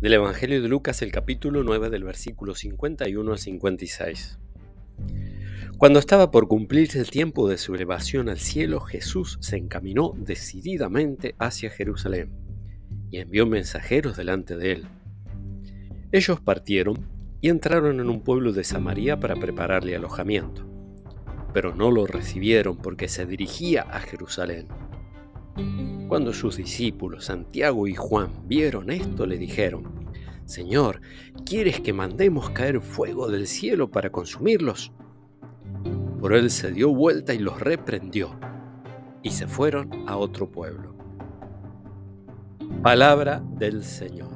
Del Evangelio de Lucas, el capítulo 9 del versículo 51 al 56. Cuando estaba por cumplirse el tiempo de su elevación al cielo, Jesús se encaminó decididamente hacia Jerusalén y envió mensajeros delante de él. Ellos partieron y entraron en un pueblo de Samaria para prepararle alojamiento, pero no lo recibieron porque se dirigía a Jerusalén. Cuando sus discípulos Santiago y Juan vieron esto, le dijeron, Señor, ¿quieres que mandemos caer fuego del cielo para consumirlos? Por él se dio vuelta y los reprendió, y se fueron a otro pueblo. Palabra del Señor.